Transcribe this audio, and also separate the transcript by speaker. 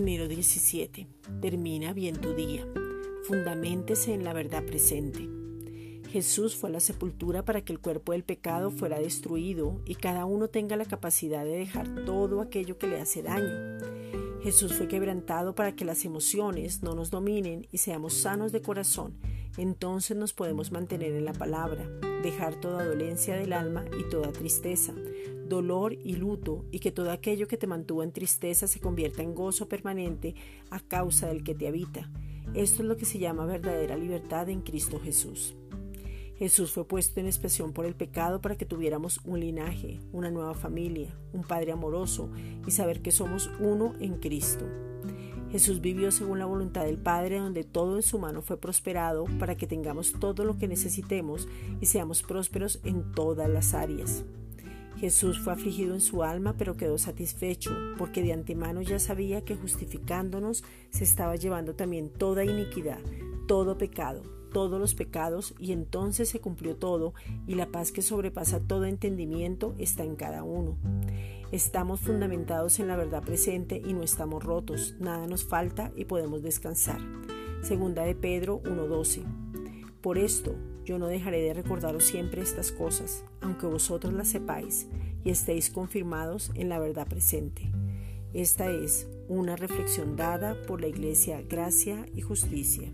Speaker 1: 17. Termina bien tu día. Fundamentese en la verdad presente. Jesús fue a la sepultura para que el cuerpo del pecado fuera destruido y cada uno tenga la capacidad de dejar todo aquello que le hace daño. Jesús fue quebrantado para que las emociones no nos dominen y seamos sanos de corazón. Entonces nos podemos mantener en la palabra, dejar toda dolencia del alma y toda tristeza, dolor y luto, y que todo aquello que te mantuvo en tristeza se convierta en gozo permanente a causa del que te habita. Esto es lo que se llama verdadera libertad en Cristo Jesús. Jesús fue puesto en expresión por el pecado para que tuviéramos un linaje, una nueva familia, un Padre amoroso y saber que somos uno en Cristo. Jesús vivió según la voluntad del Padre, donde todo en su mano fue prosperado para que tengamos todo lo que necesitemos y seamos prósperos en todas las áreas. Jesús fue afligido en su alma, pero quedó satisfecho, porque de antemano ya sabía que justificándonos se estaba llevando también toda iniquidad, todo pecado, todos los pecados y entonces se cumplió todo y la paz que sobrepasa todo entendimiento está en cada uno. Estamos fundamentados en la verdad presente y no estamos rotos, nada nos falta y podemos descansar. Segunda de Pedro 1:12. Por esto yo no dejaré de recordaros siempre estas cosas, aunque vosotros las sepáis y estéis confirmados en la verdad presente. Esta es una reflexión dada por la Iglesia Gracia y Justicia.